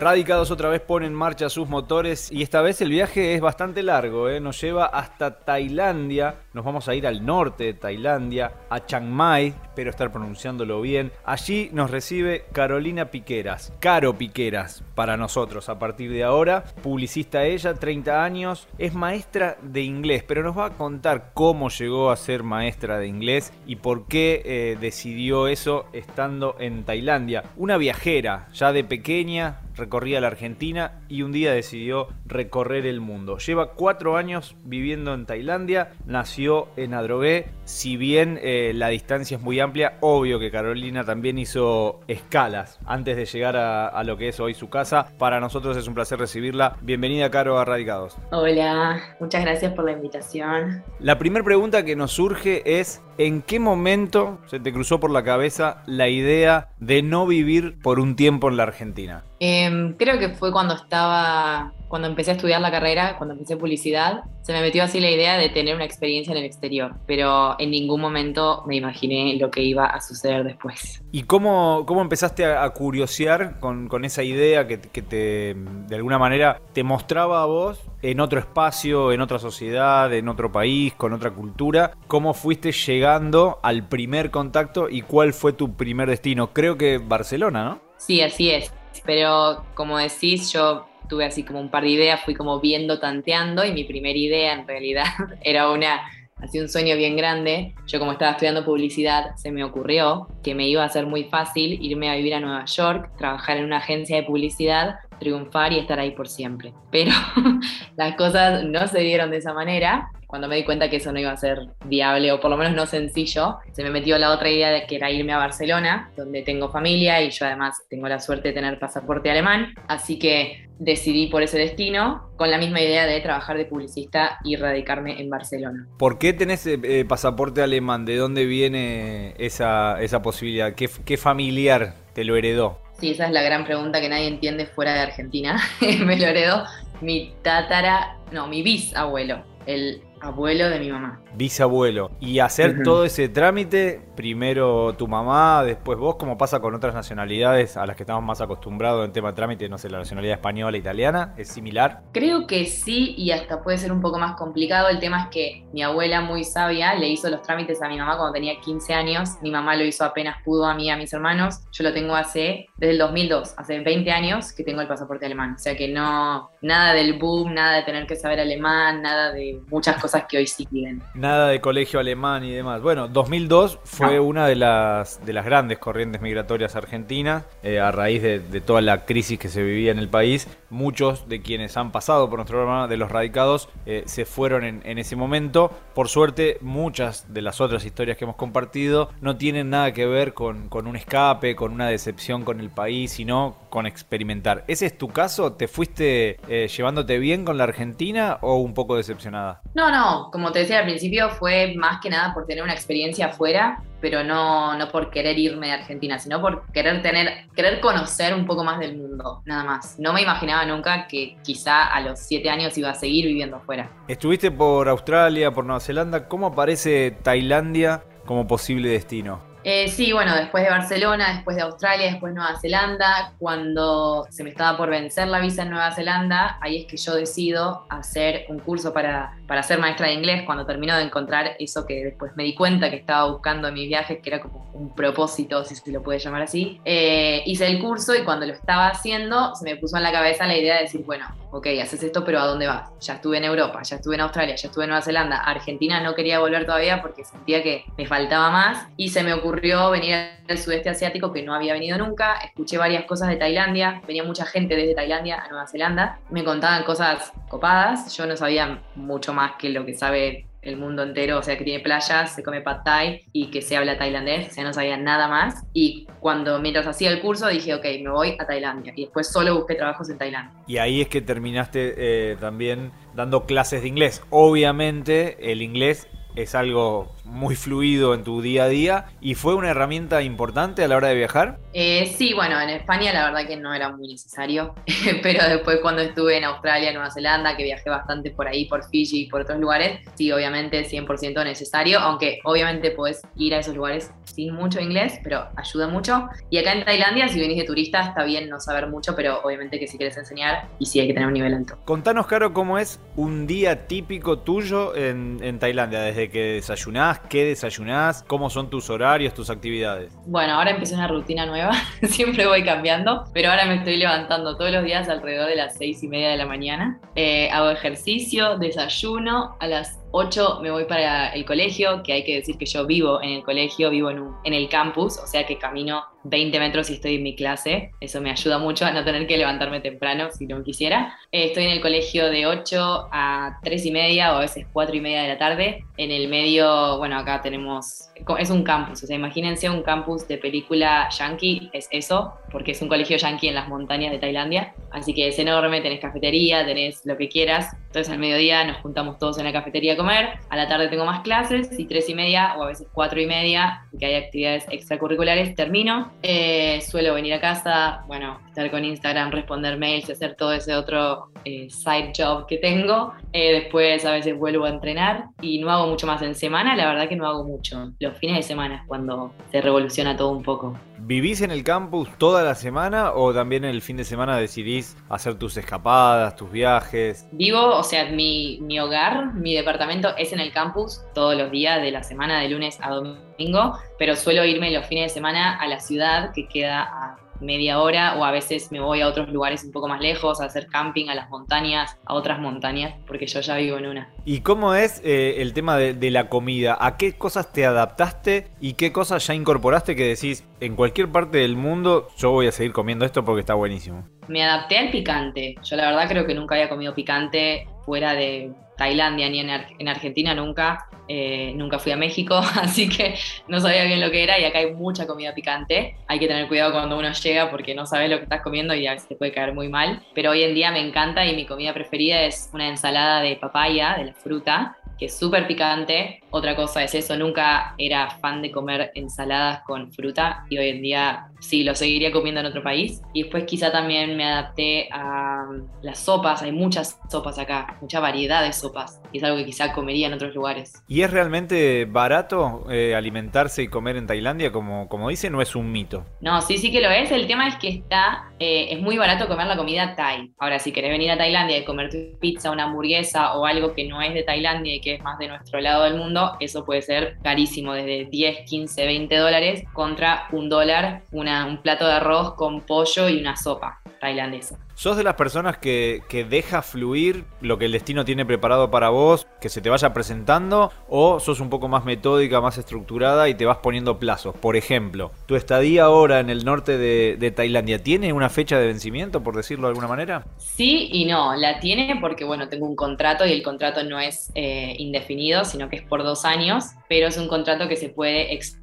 Radicados otra vez pone en marcha sus motores y esta vez el viaje es bastante largo, ¿eh? nos lleva hasta Tailandia, nos vamos a ir al norte de Tailandia, a Chiang Mai, espero estar pronunciándolo bien. Allí nos recibe Carolina Piqueras, Caro Piqueras para nosotros a partir de ahora, publicista ella, 30 años, es maestra de inglés, pero nos va a contar cómo llegó a ser maestra de inglés y por qué eh, decidió eso estando en Tailandia. Una viajera ya de pequeña, recorría la Argentina y un día decidió recorrer el mundo. Lleva cuatro años viviendo en Tailandia, nació en Adrogué, si bien eh, la distancia es muy amplia, obvio que Carolina también hizo escalas antes de llegar a, lo que es hoy su casa. Para nosotros es un placer recibirla. Bienvenida, Caro, a Radicados. Hola, muchas gracias por la invitación. La primera pregunta que nos surge es, ¿en qué momento se te cruzó por la cabeza la idea de no vivir por un tiempo en la Argentina? Em, creo que fue cuando estaba, cuando empecé a estudiar la carrera, cuando empecé publicidad, se me metió así la idea de tener una experiencia en el exterior, pero en ningún momento me imaginé lo que iba a suceder después. ¿Y cómo, cómo empezaste a, curiosear con, con, esa idea que, que, te, de alguna manera, te mostraba a vos en otro espacio, en otra sociedad, en otro país, con otra cultura? ¿Cómo fuiste llegando al primer contacto y cuál fue tu primer destino? Creo que Barcelona, ¿no? Sí, así es. Pero como decís, yo tuve así como un par de ideas, fui como viendo, tanteando, y mi primera idea en realidad era una, así un sueño bien grande. Yo como estaba estudiando publicidad, se me ocurrió que me iba a ser muy fácil irme a vivir a Nueva York, trabajar en una agencia de publicidad, triunfar y estar ahí por siempre. Pero las cosas no se dieron de esa manera cuando me di cuenta que eso no iba a ser viable o por lo menos no sencillo, se me metió la otra idea de que era irme a Barcelona, donde tengo familia y yo además tengo la suerte de tener pasaporte alemán, así que decidí por ese destino con la misma idea de trabajar de publicista y radicarme en Barcelona. ¿Por qué tenés eh, eh, pasaporte alemán? ¿De dónde viene esa, esa posibilidad? ¿Qué, ¿Qué familiar te lo heredó? Sí, esa es la gran pregunta que nadie entiende fuera de Argentina. me lo heredó mi tatara, no, mi bisabuelo, el abuelo de mi mamá. Bisabuelo. Y hacer todo ese trámite, primero tu mamá, después vos, como pasa con otras nacionalidades a las que estamos más acostumbrados en tema de trámite, no sé, la nacionalidad española, italiana, ¿es similar? Creo que sí, y hasta puede ser un poco más complicado. El tema es que mi abuela, muy sabia, le hizo los trámites a mi mamá cuando tenía 15 años. Mi mamá lo hizo apenas pudo a mí y a mis hermanos. Yo lo tengo hace, desde el 2002, hace 20 años que tengo el pasaporte alemán. O sea que no, nada del boom, nada de tener que saber alemán, nada de muchas cosas que hoy sí siguen. Nada de colegio alemán y demás. Bueno, 2002 fue una de las, de las grandes corrientes migratorias argentinas eh, a raíz de, toda la crisis que se vivía en el país. Muchos de quienes han pasado por nuestro programa de los radicados eh, se fueron en, ese momento. Por suerte, muchas de las otras historias que hemos compartido no tienen nada que ver con, con un escape, con una decepción con el país, sino con experimentar. ¿Ese es tu caso? ¿Te fuiste eh, llevándote bien con la Argentina o un poco decepcionada? No, no, como te decía al principio, fue más que nada por tener una experiencia afuera, pero no, no por querer irme de Argentina, sino por querer tener, querer conocer un poco más del mundo, nada más. No me imaginaba nunca que quizá a los siete años iba a seguir viviendo afuera. Estuviste por Australia, por Nueva Zelanda, ¿cómo aparece Tailandia como posible destino? Eh, sí, bueno, después de Barcelona, después de Australia, después Nueva Zelanda, cuando se me estaba por vencer la visa en Nueva Zelanda, ahí es que yo decido hacer un curso para, para ser maestra de inglés, cuando termino de encontrar eso que después me di cuenta que estaba buscando en mis viajes, que era como un propósito, si se lo puede llamar así. Eh, hice el curso y cuando lo estaba haciendo, se me puso en la cabeza la idea de decir, bueno, ok, haces esto, pero ¿a dónde vas? Ya estuve en Europa, ya estuve en Australia, ya estuve en Nueva Zelanda, Argentina no quería volver todavía porque sentía que me faltaba más y se me ocurrió venir al sudeste asiático que no había venido nunca, escuché varias cosas de Tailandia, venía mucha gente desde Tailandia a Nueva Zelanda, me contaban cosas copadas, yo no sabía mucho más que lo que sabe el mundo entero, o sea, que tiene playas, se come pad thai y que se habla tailandés, o sea, no sabía nada más. Y cuando mientras hacía el curso dije, ok, me voy a Tailandia. Y después solo busqué trabajos en Tailandia. Y ahí es que terminaste eh, también dando clases de inglés. Obviamente el inglés es algo muy fluido en tu día a día y fue una herramienta importante a la hora de viajar. Eh, sí, bueno, en España la verdad que no era muy necesario, pero después cuando estuve en Australia, Nueva Zelanda, que viajé bastante por ahí, por Fiji y por otros lugares, sí, obviamente 100% necesario, aunque obviamente puedes ir a esos lugares sin mucho inglés, pero ayuda mucho. Y acá en Tailandia, si venís de turista, está bien no saber mucho, pero obviamente que si quieres enseñar y sí hay que tener un nivel alto. Contanos, Caro, cómo es un día típico tuyo en, en Tailandia, desde que desayunás, qué desayunás, cómo son tus horarios, tus actividades. Bueno, ahora empecé una rutina nueva, siempre voy cambiando, pero ahora me estoy levantando todos los días alrededor de las seis y media de la mañana. Eh, hago ejercicio, desayuno, a las 8 me voy para el colegio, que hay que decir que yo vivo en el colegio, vivo en, en el campus, o sea que camino 20 metros y estoy en mi clase. Eso me ayuda mucho a no tener que levantarme temprano si no quisiera. Eh, estoy en el colegio de 8 a 3 y media o a veces 4 y media de la tarde. En el medio, bueno, acá tenemos, es un campus, o sea, imagínense un campus de película yankee, es eso, porque es un colegio yankee en las montañas de Tailandia. Así que es enorme, tenés cafetería, tenés lo que quieras. Entonces al mediodía nos juntamos todos en la cafetería a comer. A la tarde tengo más clases y 3 y media o a veces 4 y media, que hay actividades extracurriculares, termino eh, suelo venir a casa, bueno, estar con Instagram, responder mails hacer todo ese otro eh, side job que tengo. Eh, después a veces vuelvo a entrenar y no hago mucho más en semana, la verdad que no hago mucho. Los fines de semana es cuando se revoluciona todo un poco. ¿Vivís en el campus toda la semana o también el fin de semana decidís hacer tus escapadas, tus viajes? Vivo, o sea, mi, mi hogar, mi departamento es en el campus todos los días de la semana, de lunes a domingo, pero suelo irme los fines de semana a la ciudad que queda a media hora o a veces me voy a otros lugares un poco más lejos, a hacer camping, a las montañas, a otras montañas, porque yo ya vivo en una. ¿Y cómo es eh, el tema de, de, la comida? ¿A qué cosas te adaptaste y qué cosas ya incorporaste que decís, en cualquier parte del mundo yo voy a seguir comiendo esto porque está buenísimo? Me adapté al picante. Yo la verdad creo que nunca había comido picante fuera de Tailandia ni en, Ar en Argentina nunca. Eh, nunca fui a México, así que no sabía bien lo que era y acá hay mucha comida picante. Hay que tener cuidado cuando uno llega porque no sabes lo que estás comiendo y a veces te puede caer muy mal. Pero hoy en día me encanta y mi comida preferida es una ensalada de papaya, de la fruta, que es súper picante. Otra cosa es eso, nunca era fan de comer ensaladas con fruta y hoy en día sí, lo seguiría comiendo en otro país. Y después quizá también me adapté a las sopas, hay muchas sopas acá, mucha variedad de sopas, y es algo que quizá comería en otros lugares. ¿Y es realmente barato eh, alimentarse y comer en Tailandia, como, como dice, no es un mito? No, sí, sí que lo es. El tema es que está, eh, es muy barato comer la comida thai. Ahora, si querés venir a Tailandia y comer tu pizza, una hamburguesa o algo que no es de Tailandia y que es más de nuestro lado del mundo, eso puede ser carísimo, desde 10, 15, 20 dólares contra un dólar, una un plato de arroz con pollo y una sopa tailandesa. ¿Sos de las personas que, que deja fluir lo que el destino tiene preparado para vos, que se te vaya presentando? ¿O sos un poco más metódica, más estructurada y te vas poniendo plazos? Por ejemplo, ¿tu estadía ahora en el norte de, de Tailandia tiene una fecha de vencimiento, por decirlo de alguna manera? Sí y no, la tiene porque, bueno, tengo un contrato y el contrato no es eh, indefinido, sino que es por dos años, pero es un contrato que se puede extender.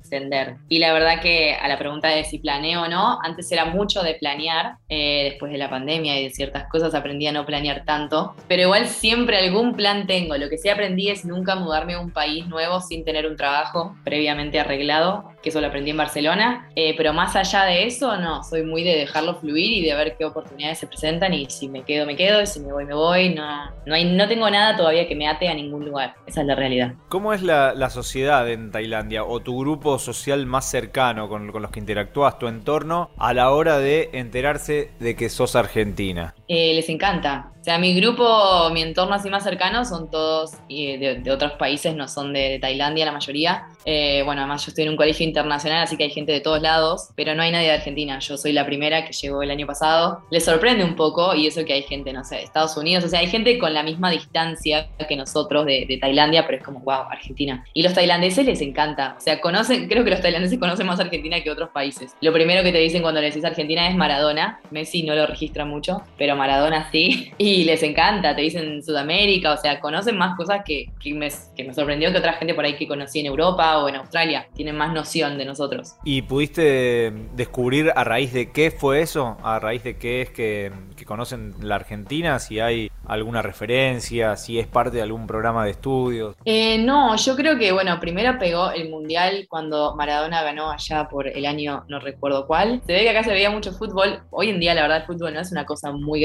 Y la verdad que a la pregunta de si planeo o no, antes era mucho de planear, eh, después de la pandemia y de ciertas cosas aprendí a no planear tanto, pero igual siempre algún plan tengo. Lo que sí aprendí es nunca mudarme a un país nuevo sin tener un trabajo previamente arreglado, que eso lo aprendí en Barcelona, eh, pero más allá de eso, no, soy muy de dejarlo fluir y de ver qué oportunidades se presentan y si me quedo, me quedo, y si me voy, me voy, no, no, hay, no tengo nada todavía que me ate a ningún lugar, esa es la realidad. ¿Cómo es la, sociedad en Tailandia o tu grupo social más cercano con, con los que interactúas, tu entorno, a la hora de enterarse de que sos argentina? Eh, les encanta. O sea, mi grupo, mi entorno así más cercano son todos eh, de, de, otros países, no son de, de Tailandia la mayoría. Eh, bueno, además yo estoy en un colegio internacional, así que hay gente de todos lados, pero no hay nadie de Argentina. Yo soy la primera que llegó el año pasado. Les sorprende un poco y eso que hay gente, no sé, de Estados Unidos. O sea, hay gente con la misma distancia que nosotros de, de Tailandia, pero es como, wow, Argentina. Y los tailandeses les encanta. O sea, conocen, creo que los tailandeses conocen más Argentina que otros países. Lo primero que te dicen cuando le decís Argentina es Maradona. Messi no lo registra mucho, pero Maradona sí, y les encanta, te dicen Sudamérica, o sea, conocen más cosas que, que, me, que me sorprendió que otra gente por ahí que conocí en Europa o en Australia, tienen más noción de nosotros. ¿Y pudiste descubrir a raíz de qué fue eso? ¿A raíz de qué es que, que conocen la Argentina? Si hay alguna referencia, si es parte de algún programa de estudios. Eh, no, yo creo que, bueno, primero pegó el Mundial cuando Maradona ganó allá por el año, no recuerdo cuál. Se ve que acá se veía mucho fútbol. Hoy en día, la verdad, el fútbol no es una cosa muy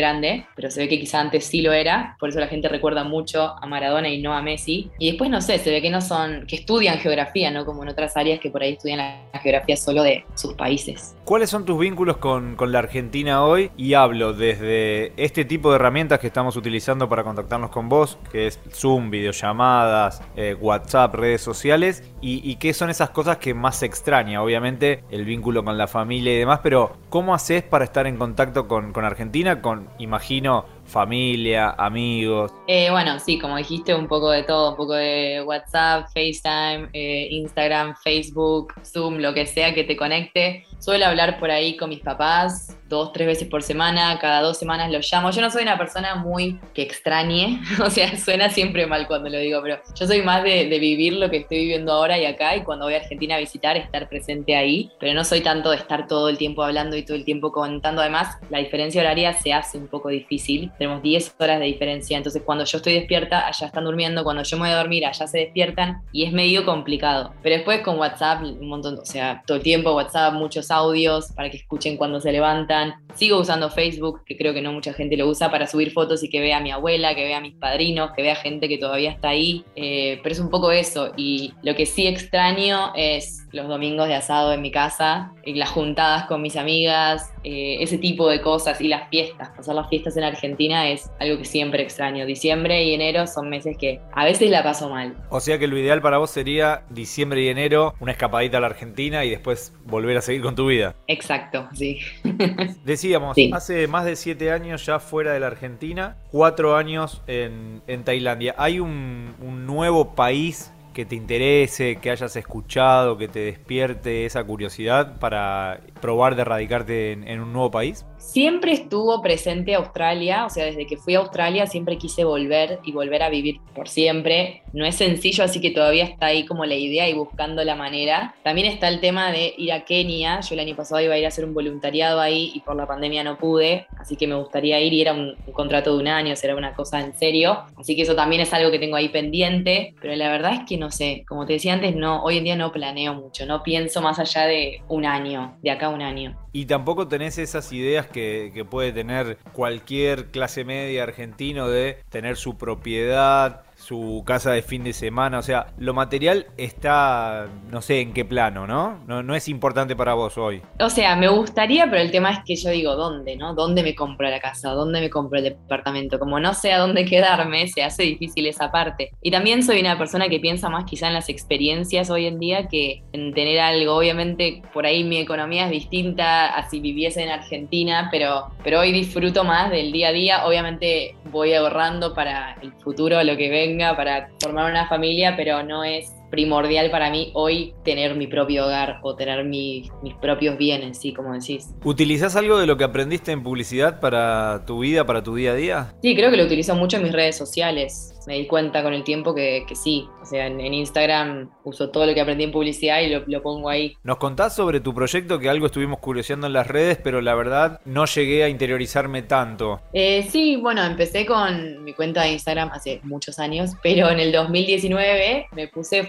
pero se ve que quizá antes sí lo era. Por eso la gente recuerda mucho a Maradona y no a Messi. Y después, no sé, se ve que no son, que estudian geografía, ¿no? Como en otras áreas que por ahí estudian la geografía solo de sus países. ¿Cuáles son tus vínculos con, con la Argentina hoy? Y hablo desde este tipo de herramientas que estamos utilizando para contactarnos con vos, que es Zoom, videollamadas, eh, WhatsApp, redes sociales, y, qué son esas cosas que más extraña, obviamente el vínculo con la familia y demás, pero ¿cómo haces para estar en contacto con, con Argentina? Con, imagino, familia, amigos. Eh, bueno, sí, como dijiste, un poco de todo, un poco de WhatsApp, FaceTime, eh, Instagram, Facebook, Zoom, lo que sea que te conecte. Suelo hablar por ahí con mis papás dos, tres veces por semana, cada dos semanas los llamo. Yo no soy una persona muy que extrañe, o sea, suena siempre mal cuando lo digo, pero yo soy más de, de vivir lo que estoy viviendo ahora y acá y cuando voy a Argentina a visitar, estar presente ahí, pero no soy tanto de estar todo el tiempo hablando y todo el tiempo contando. Además, la diferencia horaria se hace un poco difícil tenemos 10 horas de diferencia, entonces cuando yo estoy despierta, allá están durmiendo, cuando yo me voy a dormir, allá se despiertan y es medio complicado. Pero después con WhatsApp, un montón, o sea, todo el tiempo WhatsApp, muchos audios para que escuchen cuando se levantan. Sigo usando Facebook, que creo que no mucha gente lo usa, para subir fotos y que vea a mi abuela, que vea a mis padrinos, que vea gente que todavía está ahí, eh, pero es un poco eso. Y lo que sí extraño es los domingos de asado en mi casa, y las juntadas con mis amigas, eh, ese tipo de cosas y las fiestas, pasar las fiestas en Argentina es algo que siempre extraño. Diciembre y enero son meses que a veces la paso mal. O sea que lo ideal para vos sería diciembre y enero, una escapadita a la Argentina y después volver a seguir con tu vida. Exacto, sí. Decíamos, sí. hace más de siete años ya fuera de la Argentina, cuatro años en, en Tailandia. ¿Hay un, un nuevo país que te interese, que hayas escuchado, que te despierte esa curiosidad para probar de radicarte en, en, un nuevo país? Siempre estuvo presente Australia, o sea, desde que fui a Australia siempre quise volver y volver a vivir por siempre. No es sencillo, así que todavía está ahí como la idea y buscando la manera. También está el tema de ir a Kenia. Yo el año pasado iba a ir a hacer un voluntariado ahí y por la pandemia no pude, así que me gustaría ir y era un, un contrato de un año, será una cosa en serio. Así que eso también es algo que tengo ahí pendiente, pero la verdad es que no sé, como te decía antes, no, hoy en día no planeo mucho, no pienso más allá de un año, de acá a un año. Y tampoco tenés esas ideas que, que, puede tener cualquier clase media argentino de tener su propiedad, su casa de fin de semana, o sea, lo material está, no sé en qué plano, ¿no? ¿no? No es importante para vos hoy. O sea, me gustaría, pero el tema es que yo digo, ¿dónde, no? ¿Dónde me compro la casa? ¿Dónde me compro el departamento? Como no sé a dónde quedarme, se hace difícil esa parte. Y también soy una persona que piensa más quizá en las experiencias hoy en día que en tener algo. Obviamente, por ahí mi economía es distinta a si viviese en Argentina, pero, pero hoy disfruto más del día a día. Obviamente voy ahorrando para el futuro, lo que venga para formar una familia, pero no es primordial para mí hoy tener mi propio hogar o tener mi, mis propios bienes, sí, como decís. ¿Utilizás algo de lo que aprendiste en publicidad para tu vida, para tu día a día? Sí, creo que lo utilizo mucho en mis redes sociales. Me di cuenta con el tiempo que, que sí. O sea, en, en, Instagram uso todo lo que aprendí en publicidad y lo, lo, pongo ahí. Nos contás sobre tu proyecto que algo estuvimos curioseando en las redes, pero la verdad no llegué a interiorizarme tanto. Eh, sí, bueno, empecé con mi cuenta de Instagram hace muchos años, pero en el 2019 me puse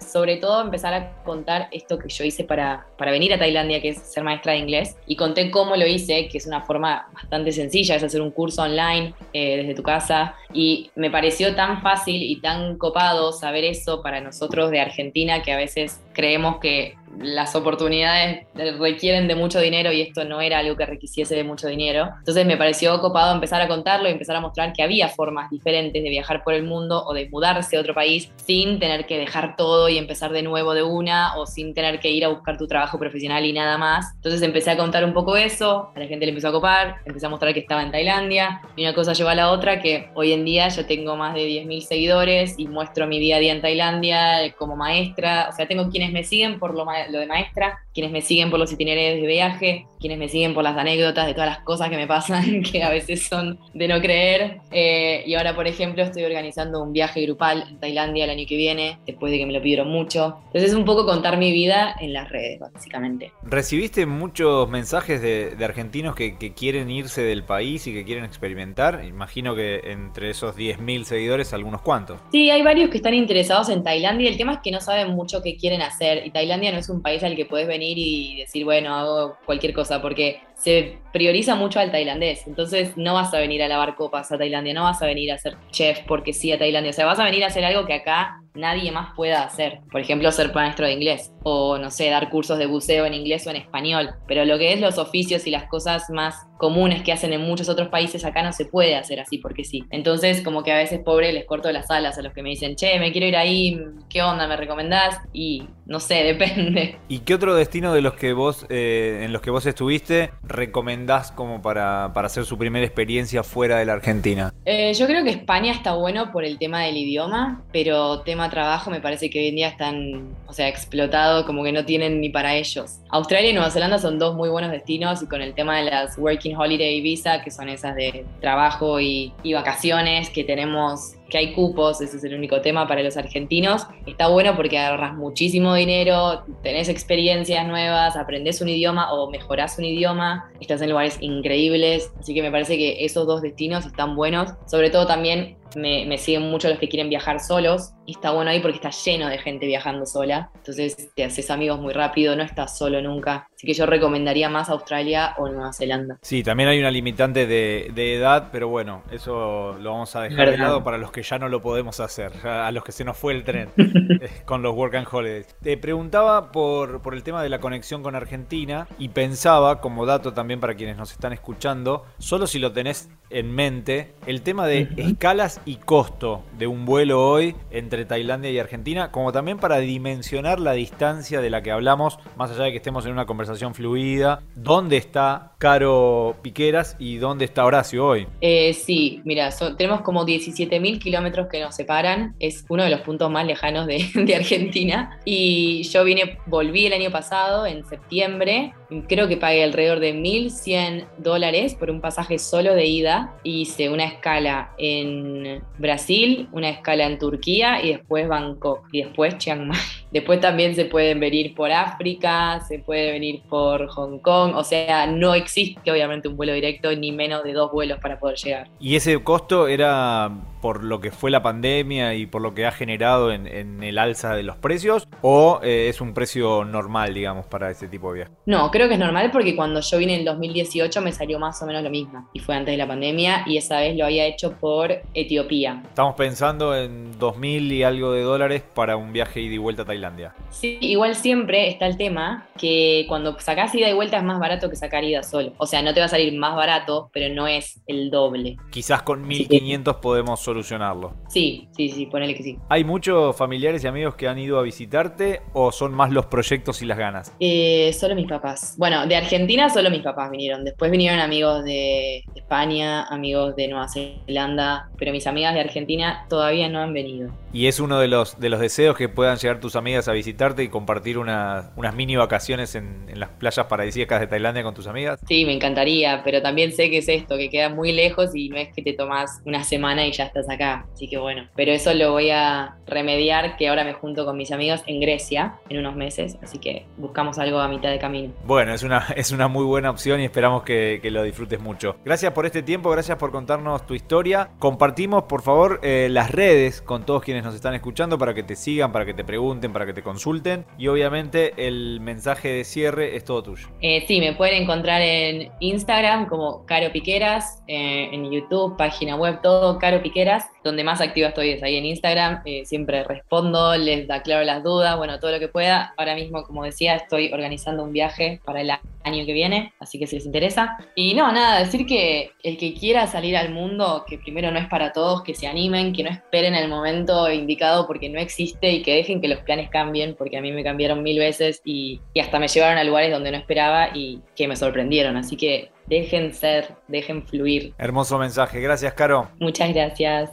sobre todo, empezar a contar esto que yo hice para, para venir a Tailandia, que es ser maestra de inglés, y conté cómo lo hice, que es una forma bastante sencilla, es hacer un curso online eh, desde tu casa, y me pareció tan fácil y tan copado saber eso para nosotros de Argentina, que a veces creemos que las oportunidades requieren de mucho dinero y esto no era algo que requisiese de mucho dinero. Entonces me pareció copado empezar a contarlo y empezar a mostrar que había formas diferentes de viajar por el mundo o de mudarse a otro país sin tener que dejar todo y empezar de nuevo de una o sin tener que ir a buscar tu trabajo profesional y nada más. Entonces empecé a contar un poco eso, a la gente le empezó a copar, empecé a mostrar que estaba en Tailandia y una cosa llevó a la otra que hoy en día yo tengo más de 10.000 seguidores y muestro mi día a día en Tailandia como maestra, o sea, tengo quienes me siguen por lo, lo de maestra, quienes me siguen por los itinerarios de viaje, quienes me siguen por las anécdotas de todas las cosas que me pasan, que a veces son de no creer. Eh, y ahora, por ejemplo, estoy organizando un viaje grupal en Tailandia el año que viene, después de que me lo pidieron mucho. Entonces es un poco contar mi vida en las redes, básicamente. ¿Recibiste muchos mensajes de, argentinos que, que, quieren irse del país y que quieren experimentar? Imagino que entre esos 10.000 seguidores, algunos cuantos. Sí, hay varios que están interesados en Tailandia. El tema es que no saben mucho qué quieren hacer. Y Tailandia no es un país al que puedes venir y decir, bueno, hago cualquier cosa, porque se prioriza mucho al tailandés. Entonces no vas a venir a lavar copas a Tailandia, no vas a venir a ser chef porque sí a Tailandia. O sea, vas a venir a hacer algo que acá nadie más pueda hacer. Por ejemplo, ser maestro de inglés o, no sé, dar cursos de buceo en inglés o en español. Pero lo que es los oficios y las cosas más comunes que hacen en muchos otros países, acá no se puede hacer así porque sí. Entonces, como que a veces, pobre, les corto las alas a los que me dicen, che, me quiero ir ahí, ¿qué onda? ¿Me recomendás? Y no sé, depende. ¿Y qué otro destino de los que vos, eh, en los que vos estuviste, recomendás como para, para, hacer su primera experiencia fuera de la Argentina? Eh, yo creo que España está bueno por el tema del idioma, pero tema trabajo me parece que hoy en día están, o sea, explotado, como que no tienen ni para ellos. Australia y Nueva Zelanda son dos muy buenos destinos y con el tema de las Working Holiday Visa, que son esas de trabajo y, y vacaciones que tenemos que hay cupos, ese es el único tema para los argentinos. Está bueno porque ahorras muchísimo dinero, tenés experiencias nuevas, aprendes un idioma o mejorás un idioma, estás en lugares increíbles, así que me parece que esos dos destinos están buenos, sobre todo también me, siguen mucho los que quieren viajar solos y está bueno ahí porque está lleno de gente viajando sola. Entonces te haces amigos muy rápido, no estás solo nunca. Así que yo recomendaría más Australia o Nueva Zelanda. Sí, también hay una limitante de, edad, pero bueno, eso lo vamos a dejar de lado para los que ya no lo podemos hacer, a los que se nos fue el tren eh, con los Work and Holidays. Te preguntaba por, por el tema de la conexión con Argentina y pensaba, como dato también para quienes nos están escuchando, solo si lo tenés en mente, el tema de escalas y costo de un vuelo hoy entre Tailandia y Argentina, como también para dimensionar la distancia de la que hablamos, más allá de que estemos en una conversación fluida, ¿dónde está Caro Piqueras y dónde está Horacio hoy? Eh, sí, mira, tenemos como 17.000 kilómetros que nos separan, es uno de los puntos más lejanos de, de Argentina y yo vine, volví el año pasado, en septiembre, creo que pagué alrededor de 1.100 dólares por un pasaje solo de ida. Hice una escala en Brasil, una escala en Turquía y después Bangkok y después Chiang Mai. Después también se pueden venir por África, se puede venir por Hong Kong, o sea, no existe obviamente un vuelo directo ni menos de dos vuelos para poder llegar. ¿Y ese costo era por lo que fue la pandemia y por lo que ha generado en, el alza de los precios? ¿O eh, es un precio normal, digamos, para ese tipo de viajes? No, creo que es normal porque cuando yo vine en 2018 me salió más o menos lo mismo. Y fue antes de la pandemia y esa vez lo había hecho por Etiopía. Estamos pensando en 2.000 y algo de dólares para un viaje ida y vuelta a Tailandia. Sí, igual siempre está el tema que cuando sacás ida y vuelta es más barato que sacar ida solo. O sea, no te va a salir más barato, pero no es el doble. Quizás con 1.500 podemos solucionarlo. Sí, sí, sí, ponele que sí. ¿Hay muchos familiares y amigos que han ido a visitarte o son más los proyectos y las ganas? Eh, solo mis papás. Bueno, de Argentina solo mis papás vinieron. Después vinieron amigos de España, amigos de Nueva Zelanda, pero mis amigas de Argentina todavía no han venido. ¿Y es uno de los, de los deseos que puedan llegar tus amigas a visitarte y compartir unas mini vacaciones en, en las playas paradisíacas de Tailandia con tus amigas? Sí, me encantaría, pero también sé que es esto, que queda muy lejos y no es que te tomas una semana y ya estás acá. Así que bueno, pero eso lo voy a remediar, que ahora me junto con mis amigos en Grecia en unos meses, así que buscamos algo a mitad de camino. Bueno, es una, es una muy buena opción y esperamos que, lo disfrutes mucho. Gracias por este tiempo, gracias por contarnos tu historia. Compartimos, por favor, eh, las redes con todos quienes nos están escuchando para que te sigan, para que te pregunten, para que te consulten. Y obviamente el mensaje de cierre es todo tuyo. Eh, sí, me pueden encontrar en Instagram como Caro Piqueras, eh, en YouTube, página web, todo Caro Piqueras colegas donde más activa estoy es ahí en Instagram. siempre respondo, les aclaro las dudas, bueno, todo lo que pueda. Ahora mismo, como decía, estoy organizando un viaje para el año que viene, así que si les interesa. Y no, nada, decir que el que quiera salir al mundo, que primero no es para todos, que se animen, que no esperen el momento indicado porque no existe y que dejen que los planes cambien, porque a mí me cambiaron mil veces y, y hasta me llevaron a lugares donde no esperaba y que me sorprendieron. Así que dejen ser, dejen fluir. Hermoso mensaje, gracias Caro. Muchas gracias.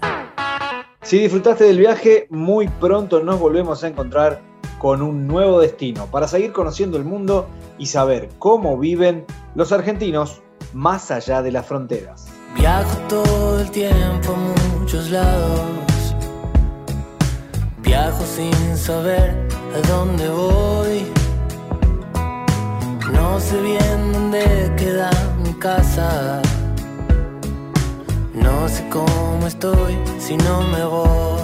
Si disfrutaste del viaje, muy pronto nos volvemos a encontrar con un nuevo destino para seguir conociendo el mundo y saber cómo viven los argentinos más allá de las fronteras. Viajo todo el tiempo a muchos lados. Viajo sin saber a dónde voy. No sé bien dónde queda mi casa. No sé cómo estoy si no me voy.